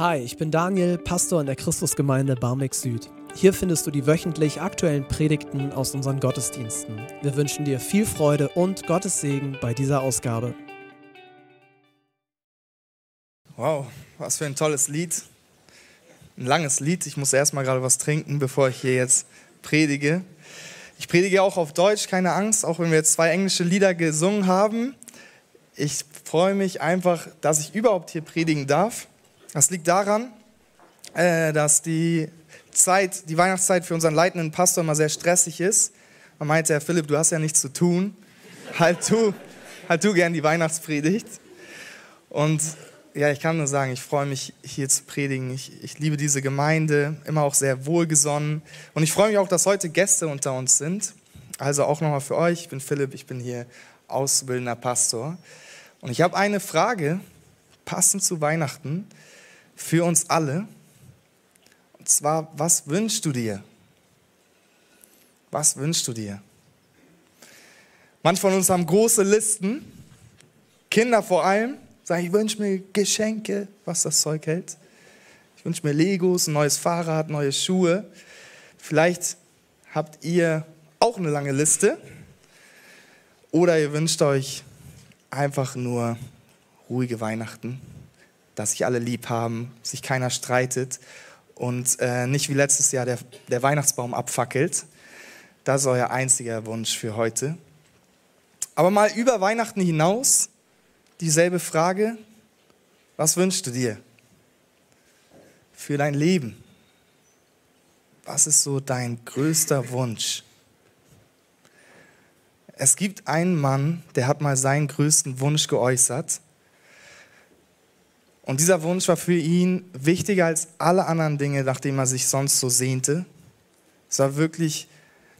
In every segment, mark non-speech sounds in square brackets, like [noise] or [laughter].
Hi, ich bin Daniel, Pastor in der Christusgemeinde Barmbek Süd. Hier findest du die wöchentlich aktuellen Predigten aus unseren Gottesdiensten. Wir wünschen dir viel Freude und Gottes Segen bei dieser Ausgabe. Wow, was für ein tolles Lied. Ein langes Lied. Ich muss erstmal gerade was trinken, bevor ich hier jetzt predige. Ich predige auch auf Deutsch, keine Angst, auch wenn wir jetzt zwei englische Lieder gesungen haben. Ich freue mich einfach, dass ich überhaupt hier predigen darf. Das liegt daran, äh, dass die Zeit, die Weihnachtszeit für unseren leitenden Pastor immer sehr stressig ist. Man meinte, Herr Philipp, du hast ja nichts zu tun. [laughs] Halt du, halt du gern die Weihnachtspredigt. Und ja, ich kann nur sagen, ich freue mich hier zu predigen. Ich, ich liebe diese Gemeinde, immer auch sehr wohlgesonnen. Und ich freue mich auch, dass heute Gäste unter uns sind. Also auch nochmal für euch. Ich bin Philipp, ich bin hier auszubildender Pastor. Und ich habe eine Frage, passend zu Weihnachten für uns alle. Und zwar, was wünschst du dir? Was wünschst du dir? Manche von uns haben große Listen, Kinder vor allem, sagen, ich wünsche mir Geschenke, was das Zeug hält. Ich wünsche mir Legos, ein neues Fahrrad, neue Schuhe. Vielleicht habt ihr auch eine lange Liste oder ihr wünscht euch einfach nur ruhige Weihnachten dass sich alle lieb haben, sich keiner streitet und äh, nicht wie letztes Jahr der, der Weihnachtsbaum abfackelt. Das ist euer einziger Wunsch für heute. Aber mal über Weihnachten hinaus dieselbe Frage, was wünschst du dir für dein Leben? Was ist so dein größter Wunsch? Es gibt einen Mann, der hat mal seinen größten Wunsch geäußert. Und dieser Wunsch war für ihn wichtiger als alle anderen Dinge, nachdem er sich sonst so sehnte. Es war wirklich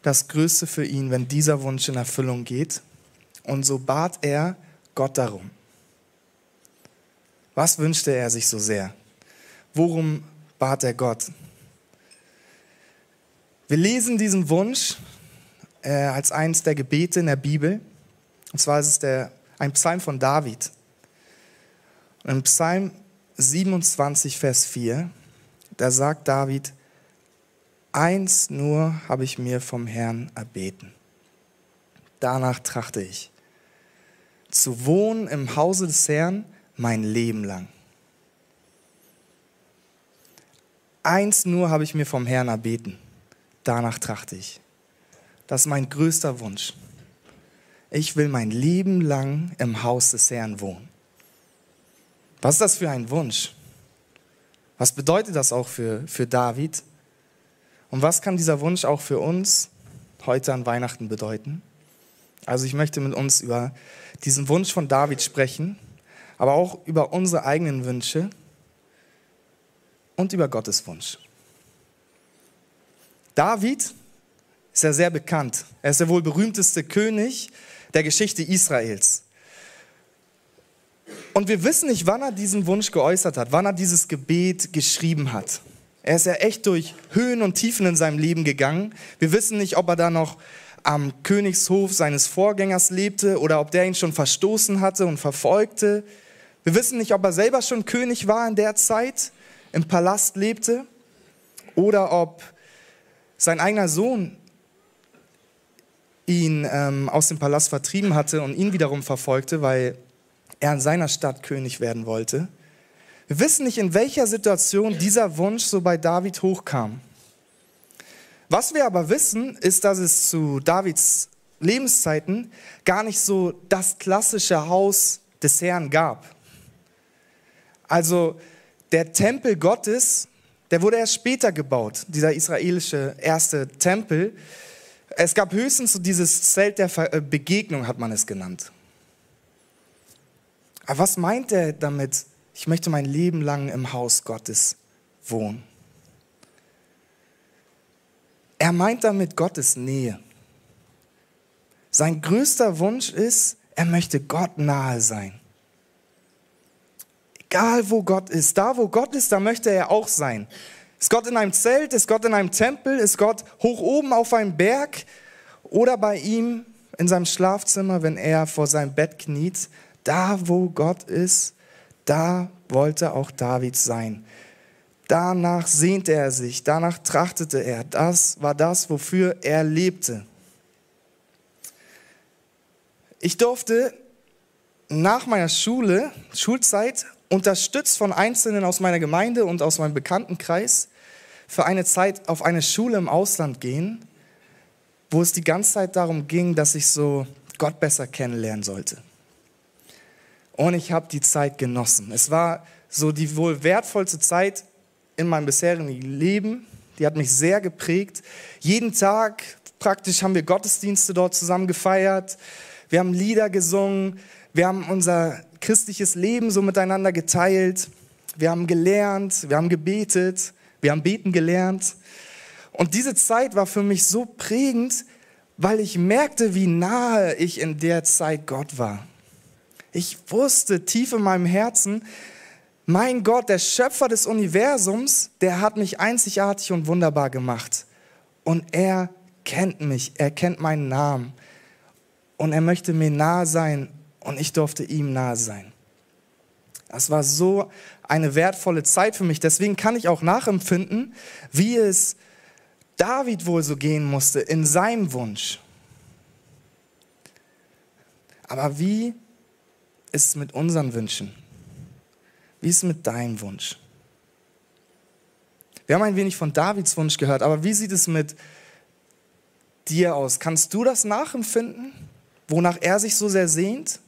das Größte für ihn, wenn dieser Wunsch in Erfüllung geht. Und so bat er Gott darum. Was wünschte er sich so sehr? Worum bat er Gott? Wir lesen diesen Wunsch äh, als eines der Gebete in der Bibel. Und zwar ist es der, ein Psalm von David. Und Im Psalm 27, Vers 4, da sagt David, eins nur habe ich mir vom Herrn erbeten. Danach trachte ich, zu wohnen im Hause des Herrn mein Leben lang. Eins nur habe ich mir vom Herrn erbeten. Danach trachte ich. Das ist mein größter Wunsch. Ich will mein Leben lang im Haus des Herrn wohnen. Was ist das für ein Wunsch? Was bedeutet das auch für, für David? Und was kann dieser Wunsch auch für uns heute an Weihnachten bedeuten? Also ich möchte mit uns über diesen Wunsch von David sprechen, aber auch über unsere eigenen Wünsche und über Gottes Wunsch. David ist ja sehr bekannt. Er ist der wohl berühmteste König der Geschichte Israels. Und wir wissen nicht, wann er diesen Wunsch geäußert hat, wann er dieses Gebet geschrieben hat. Er ist ja echt durch Höhen und Tiefen in seinem Leben gegangen. Wir wissen nicht, ob er da noch am Königshof seines Vorgängers lebte oder ob der ihn schon verstoßen hatte und verfolgte. Wir wissen nicht, ob er selber schon König war in der Zeit, im Palast lebte oder ob sein eigener Sohn ihn ähm, aus dem Palast vertrieben hatte und ihn wiederum verfolgte, weil er in seiner Stadt König werden wollte. Wir wissen nicht, in welcher Situation dieser Wunsch so bei David hochkam. Was wir aber wissen, ist, dass es zu Davids Lebenszeiten gar nicht so das klassische Haus des Herrn gab. Also der Tempel Gottes, der wurde erst später gebaut, dieser israelische erste Tempel. Es gab höchstens so dieses Zelt der äh, Begegnung, hat man es genannt. Aber was meint er damit? Ich möchte mein Leben lang im Haus Gottes wohnen. Er meint damit Gottes Nähe. Sein größter Wunsch ist, er möchte Gott nahe sein. Egal wo Gott ist, da wo Gott ist, da möchte er auch sein. Ist Gott in einem Zelt, ist Gott in einem Tempel, ist Gott hoch oben auf einem Berg oder bei ihm in seinem Schlafzimmer, wenn er vor seinem Bett kniet, da, wo Gott ist, da wollte auch David sein. Danach sehnte er sich, danach trachtete er. Das war das, wofür er lebte. Ich durfte nach meiner Schule, Schulzeit, unterstützt von Einzelnen aus meiner Gemeinde und aus meinem Bekanntenkreis, für eine Zeit auf eine Schule im Ausland gehen, wo es die ganze Zeit darum ging, dass ich so Gott besser kennenlernen sollte. Und ich habe die Zeit genossen. Es war so die wohl wertvollste Zeit in meinem bisherigen Leben. Die hat mich sehr geprägt. Jeden Tag praktisch haben wir Gottesdienste dort zusammen gefeiert. Wir haben Lieder gesungen. Wir haben unser christliches Leben so miteinander geteilt. Wir haben gelernt. Wir haben gebetet. Wir haben beten gelernt. Und diese Zeit war für mich so prägend, weil ich merkte, wie nahe ich in der Zeit Gott war. Ich wusste tief in meinem Herzen, mein Gott, der Schöpfer des Universums, der hat mich einzigartig und wunderbar gemacht. Und er kennt mich, er kennt meinen Namen. Und er möchte mir nahe sein und ich durfte ihm nahe sein. Das war so eine wertvolle Zeit für mich. Deswegen kann ich auch nachempfinden, wie es David wohl so gehen musste in seinem Wunsch. Aber wie ist es mit unseren Wünschen? Wie ist es mit deinem Wunsch? Wir haben ein wenig von Davids Wunsch gehört, aber wie sieht es mit dir aus? Kannst du das nachempfinden, wonach er sich so sehr sehnt?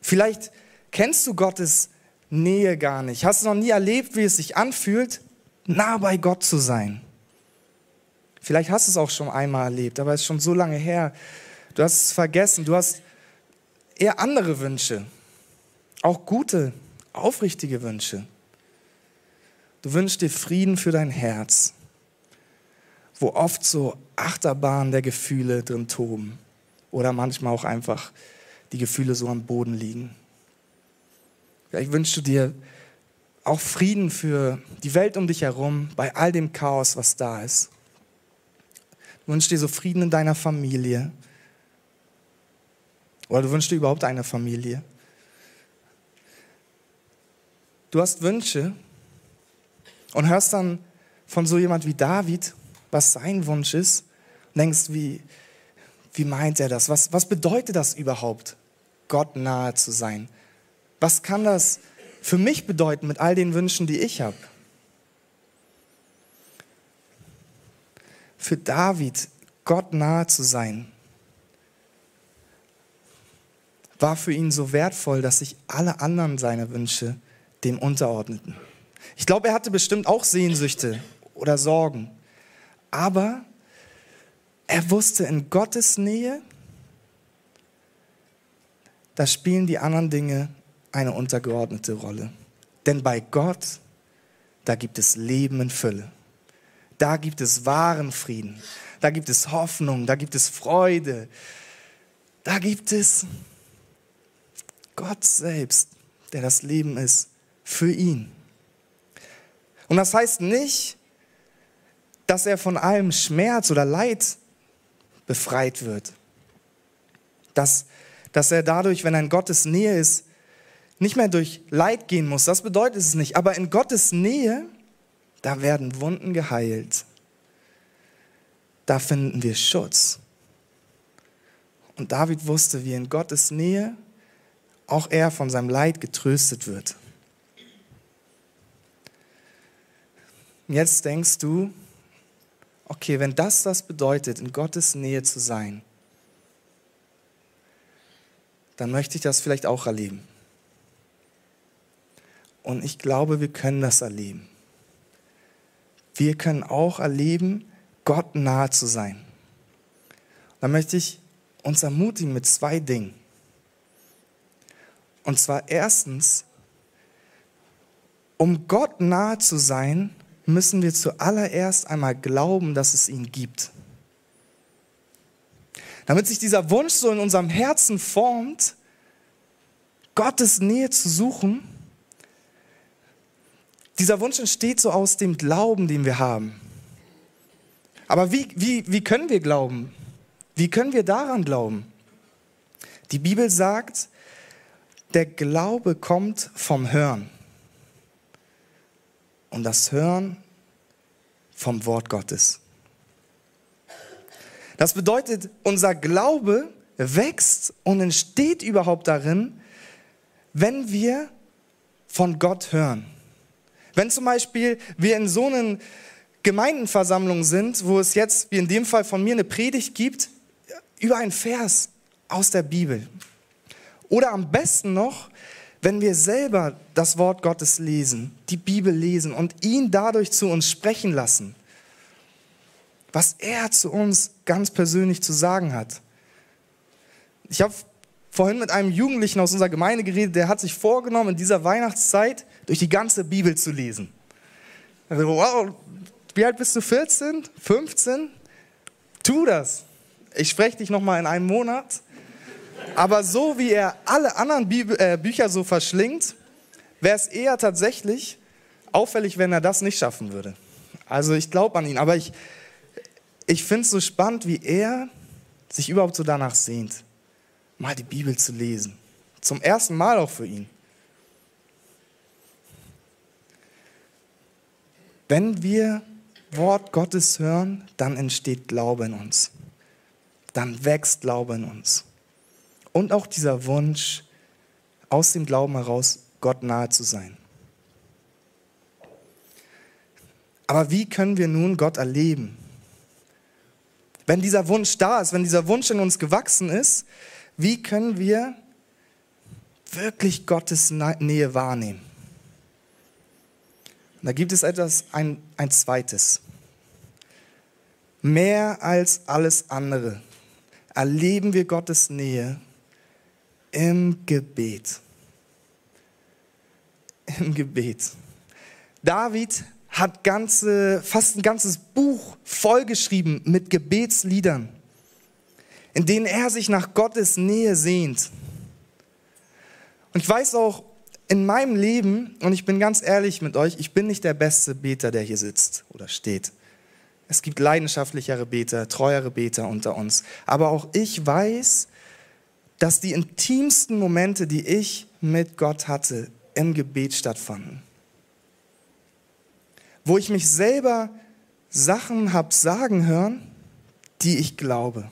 Vielleicht kennst du Gottes Nähe gar nicht, hast du noch nie erlebt, wie es sich anfühlt, nah bei Gott zu sein. Vielleicht hast du es auch schon einmal erlebt, aber es ist schon so lange her. Du hast es vergessen, du hast eher andere Wünsche, auch gute aufrichtige Wünsche. Du wünschst dir Frieden für dein Herz, wo oft so Achterbahnen der Gefühle drin toben oder manchmal auch einfach die Gefühle so am Boden liegen. Vielleicht wünschst du dir auch Frieden für die Welt um dich herum, bei all dem Chaos, was da ist. Du wünschst dir so Frieden in deiner Familie. Oder du wünschst dir überhaupt eine Familie. Du hast Wünsche und hörst dann von so jemand wie David, was sein Wunsch ist, und denkst, wie, wie meint er das? Was, was bedeutet das überhaupt, Gott nahe zu sein? Was kann das für mich bedeuten mit all den Wünschen, die ich habe? Für David, Gott nahe zu sein, war für ihn so wertvoll, dass sich alle anderen seine Wünsche dem unterordneten. Ich glaube, er hatte bestimmt auch Sehnsüchte oder Sorgen. Aber er wusste, in Gottes Nähe, da spielen die anderen Dinge eine untergeordnete Rolle. Denn bei Gott, da gibt es Leben in Fülle. Da gibt es wahren Frieden. Da gibt es Hoffnung. Da gibt es Freude. Da gibt es Gott selbst, der das Leben ist für ihn. Und das heißt nicht, dass er von allem Schmerz oder Leid befreit wird. Dass, dass er dadurch, wenn er in Gottes Nähe ist, nicht mehr durch Leid gehen muss. Das bedeutet es nicht. Aber in Gottes Nähe, da werden Wunden geheilt. Da finden wir Schutz. Und David wusste, wie in Gottes Nähe auch er von seinem Leid getröstet wird. jetzt denkst du, okay, wenn das das bedeutet, in Gottes Nähe zu sein, dann möchte ich das vielleicht auch erleben. Und ich glaube, wir können das erleben. Wir können auch erleben, Gott nahe zu sein. Da möchte ich uns ermutigen mit zwei Dingen. Und zwar erstens, um Gott nahe zu sein, müssen wir zuallererst einmal glauben, dass es ihn gibt. Damit sich dieser Wunsch so in unserem Herzen formt, Gottes Nähe zu suchen, dieser Wunsch entsteht so aus dem Glauben, den wir haben. Aber wie, wie, wie können wir glauben? Wie können wir daran glauben? Die Bibel sagt, der Glaube kommt vom Hören. und das Hören vom Wort Gottes. Das bedeutet, unser Glaube wächst und entsteht überhaupt darin, wenn wir von Gott hören. Wenn zum Beispiel wir in so einer Gemeindenversammlung sind, wo es jetzt, wie in dem Fall von mir, eine Predigt gibt über einen Vers aus der Bibel. Oder am besten noch, wenn wir selber das Wort Gottes lesen, die Bibel lesen und ihn dadurch zu uns sprechen lassen, was er zu uns ganz persönlich zu sagen hat. Ich habe vorhin mit einem Jugendlichen aus unserer Gemeinde geredet, der hat sich vorgenommen, in dieser Weihnachtszeit durch die ganze Bibel zu lesen. Also, wow, wie alt bist du? 14? 15? Tu das. Ich spreche dich noch mal in einem Monat. Aber so wie er alle anderen Bibel, äh, Bücher so verschlingt, wäre es eher tatsächlich auffällig, wenn er das nicht schaffen würde. Also ich glaube an ihn, aber ich, ich finde es so spannend, wie er sich überhaupt so danach sehnt, mal die Bibel zu lesen. Zum ersten Mal auch für ihn. Wenn wir Wort Gottes hören, dann entsteht Glaube in uns. Dann wächst Glaube in uns. Und auch dieser Wunsch, aus dem Glauben heraus Gott nahe zu sein. Aber wie können wir nun Gott erleben? Wenn dieser Wunsch da ist, wenn dieser Wunsch in uns gewachsen ist, wie können wir wirklich Gottes Nähe wahrnehmen? Und da gibt es etwas, ein, ein zweites. Mehr als alles andere erleben wir Gottes Nähe im Gebet. Im Gebet. David hat ganze, fast ein ganzes Buch vollgeschrieben mit Gebetsliedern, in denen er sich nach Gottes Nähe sehnt. Und ich weiß auch, in meinem Leben, und ich bin ganz ehrlich mit euch, ich bin nicht der beste Beter, der hier sitzt oder steht. Es gibt leidenschaftlichere Beter, treuere Beter unter uns. Aber auch ich weiß, dass die intimsten Momente, die ich mit Gott hatte, im Gebet stattfanden. Wo ich mich selber Sachen habe sagen hören, die ich glaube.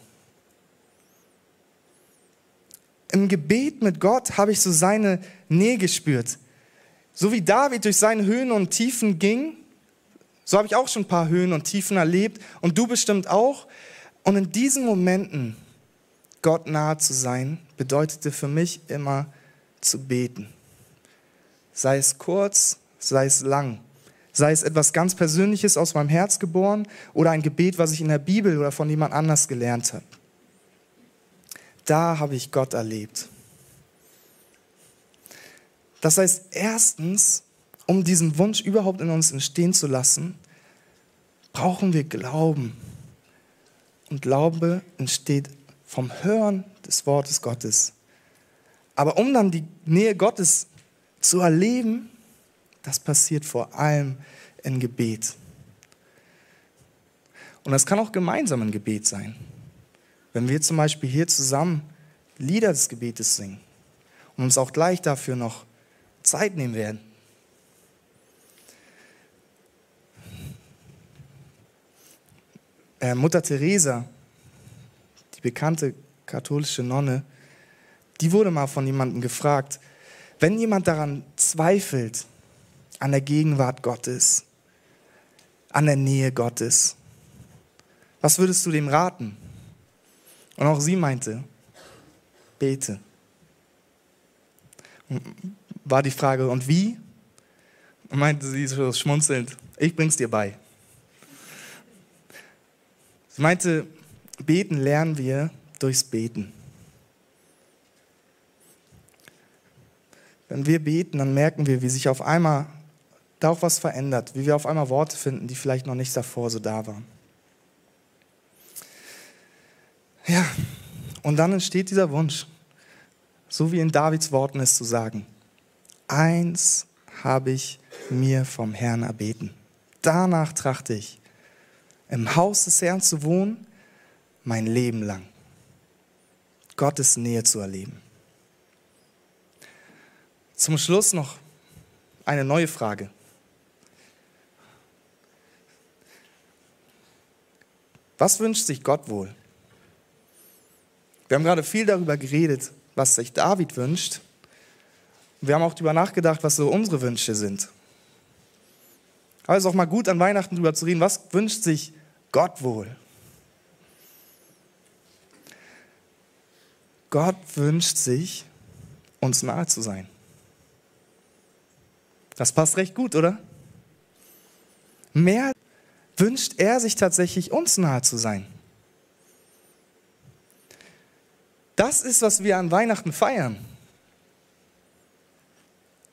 Im Gebet mit Gott habe ich so seine Nähe gespürt. So wie David durch seine Höhen und Tiefen ging, so habe ich auch schon ein paar Höhen und Tiefen erlebt und du bestimmt auch. Und in diesen Momenten Gott nahe zu sein, bedeutete für mich immer zu beten. Sei es kurz, sei es lang. Sei es etwas ganz Persönliches aus meinem Herz geboren oder ein Gebet, was ich in der Bibel oder von jemand anders gelernt habe. Da habe ich Gott erlebt. Das heißt, erstens, um diesen Wunsch überhaupt in uns entstehen zu lassen, brauchen wir Glauben. Und Glaube entsteht vom Hören des Wortes Gottes. Aber um dann die Nähe Gottes zu erleben, das passiert vor allem in Gebet. Und das kann auch gemeinsam ein Gebet sein. Wenn wir zum Beispiel hier zusammen Lieder des Gebetes singen und uns auch gleich dafür noch Zeit nehmen werden. Äh, Mutter Teresa die bekannte katholische Nonne, die wurde mal von jemandem gefragt, wenn jemand daran zweifelt, an der Gegenwart Gottes, an der Nähe Gottes, was würdest du dem raten? Und auch sie meinte, bete. War die Frage, und wie? Und meinte sie so schmunzelnd, ich bring's dir bei. Sie meinte, Beten lernen wir durchs Beten. Wenn wir beten, dann merken wir, wie sich auf einmal da auch was verändert, wie wir auf einmal Worte finden, die vielleicht noch nicht davor so da waren. Ja, und dann entsteht dieser Wunsch, so wie in Davids Worten es zu sagen. Eins habe ich mir vom Herrn erbeten. Danach trachte ich, im Haus des Herrn zu wohnen mein Leben lang. Gottes Nähe zu erleben. Zum Schluss noch eine neue Frage. Was wünscht sich Gott wohl? Wir haben gerade viel darüber geredet, was sich David wünscht. Wir haben auch darüber nachgedacht, was so unsere Wünsche sind. Aber es ist auch mal gut, an Weihnachten darüber zu reden, was wünscht sich Gott wohl? Gott wünscht sich, uns nahe zu sein. Das passt recht gut, oder? Mehr wünscht er sich tatsächlich, uns nahe zu sein. Das ist, was wir an Weihnachten feiern.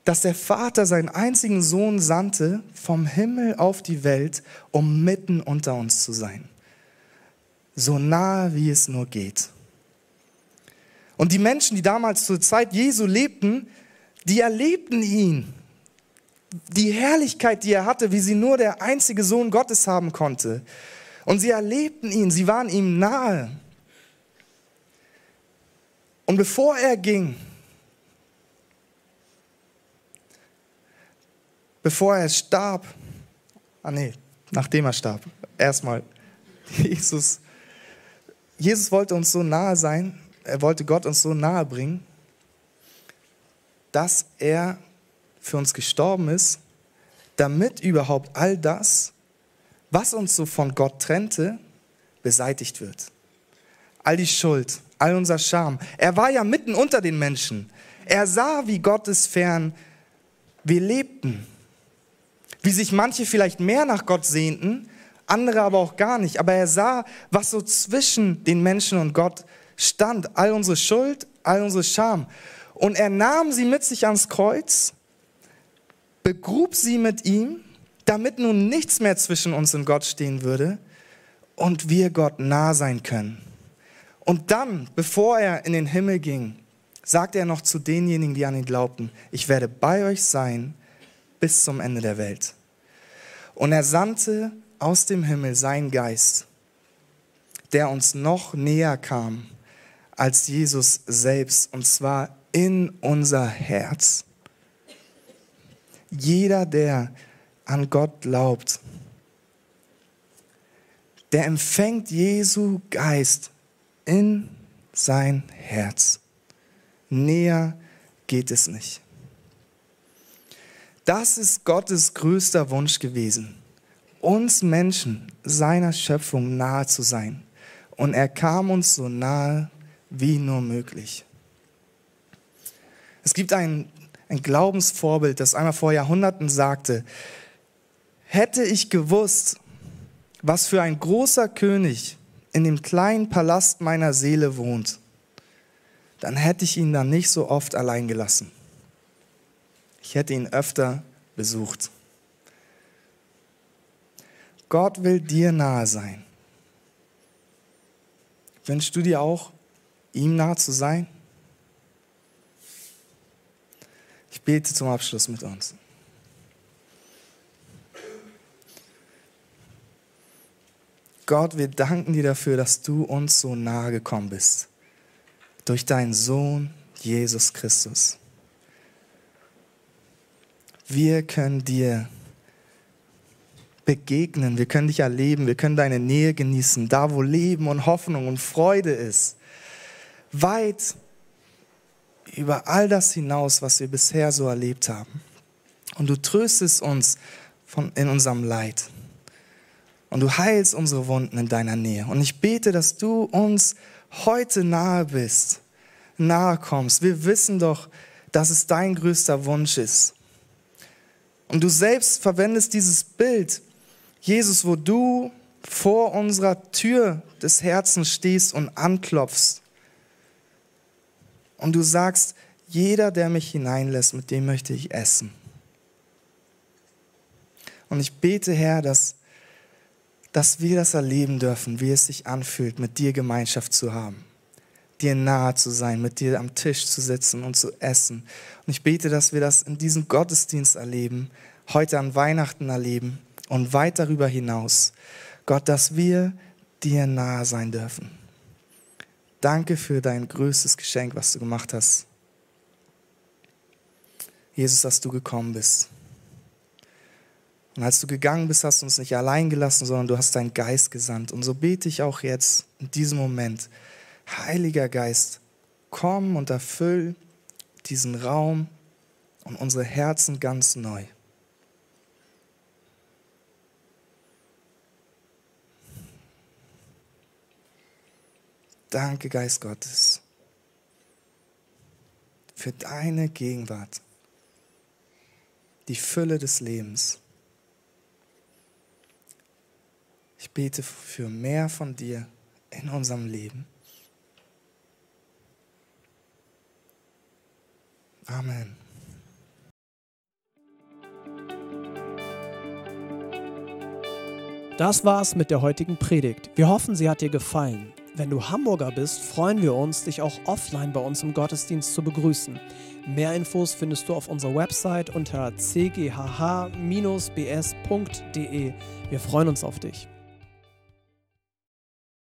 Dass der Vater seinen einzigen Sohn sandte vom Himmel auf die Welt, um mitten unter uns zu sein. So nahe, wie es nur geht. Und die Menschen, die damals zur Zeit Jesu lebten, die erlebten ihn. Die Herrlichkeit, die er hatte, wie sie nur der einzige Sohn Gottes haben konnte. Und sie erlebten ihn, sie waren ihm nahe. Und bevor er ging, bevor er starb, ah nee, nachdem er starb, erstmal, Jesus, Jesus wollte uns so nahe sein, er wollte Gott uns so nahe bringen, dass er für uns gestorben ist, damit überhaupt all das, was uns so von Gott trennte, beseitigt wird. All die Schuld, all unser Scham. Er war ja mitten unter den Menschen. Er sah, wie Gottes fern wir lebten. Wie sich manche vielleicht mehr nach Gott sehnten, andere aber auch gar nicht. Aber er sah, was so zwischen den Menschen und Gott stand. All unsere Schuld, all unsere Scham. Und er nahm sie mit sich ans Kreuz, begrub sie mit ihm, damit nun nichts mehr zwischen uns und Gott stehen würde und wir Gott nah sein können. Und dann, bevor er in den Himmel ging, sagte er noch zu denjenigen, die an ihn glaubten, ich werde bei euch sein bis zum Ende der Welt. Und er sandte aus dem Himmel seinen Geist, der uns noch näher kam als Jesus selbst, und zwar in unser Herz. Jeder, der an Gott glaubt, der empfängt Jesu Geist in sein Herz. Näher geht es nicht. Das ist Gottes größter Wunsch gewesen, uns Menschen seiner Schöpfung nahe zu sein. Und er kam uns so nahe wie nur möglich. Es gibt ein, ein Glaubensvorbild, das einmal vor Jahrhunderten sagte, hätte ich gewusst, was für ein großer König in dem kleinen Palast meiner Seele wohnt, dann hätte ich ihn dann nicht so oft allein gelassen. Ich hätte ihn öfter besucht. Gott will dir nahe sein. Wünschst du dir auch, ihm nahe zu sein? Ich bete zum Abschluss mit uns. Gott, wir danken dir dafür, dass du uns so nahe gekommen bist. Durch deinen Sohn Jesus Christus. Wir können dir begegnen, wir können dich erleben, wir können deine Nähe genießen, da wo Leben und Hoffnung und Freude ist. Weit über all das hinaus, was wir bisher so erlebt haben. Und du tröstest uns von, in unserem Leid und du heilst unsere Wunden in deiner Nähe. Und ich bete, dass du uns heute nahe bist, nahe kommst. Wir wissen doch, dass es dein größter Wunsch ist. Und du selbst verwendest dieses Bild, Jesus, wo du vor unserer Tür des Herzens stehst und anklopfst. Und du sagst, jeder, der mich hineinlässt, mit dem möchte ich essen. Und ich bete, Herr, dass dass wir das erleben dürfen, wie es sich anfühlt, mit dir Gemeinschaft zu haben, dir nahe zu sein, mit dir am Tisch zu sitzen und zu essen. Und ich bete, dass wir das in diesem Gottesdienst erleben, heute an Weihnachten erleben und weit darüber hinaus. Gott, dass wir dir nahe sein dürfen. Danke für dein größtes Geschenk, was du gemacht hast. Jesus, dass du gekommen bist Und als du gegangen bist, hast du uns nicht allein gelassen, sondern du hast deinen Geist gesandt. Und so bete ich auch jetzt in diesem Moment, Heiliger Geist, komm und erfüll diesen Raum und unsere Herzen ganz neu. Danke, Geist Gottes, für deine Gegenwart, die Fülle des Lebens. Ich bete für mehr von dir in unserem Leben. Amen. Das war's mit der heutigen Predigt. Wir hoffen, sie hat dir gefallen. Wenn du Hamburger bist, freuen wir uns, dich auch offline bei uns im Gottesdienst zu begrüßen. Mehr Infos findest du auf unserer Website unter cghh-bs.de. Wir freuen uns auf dich.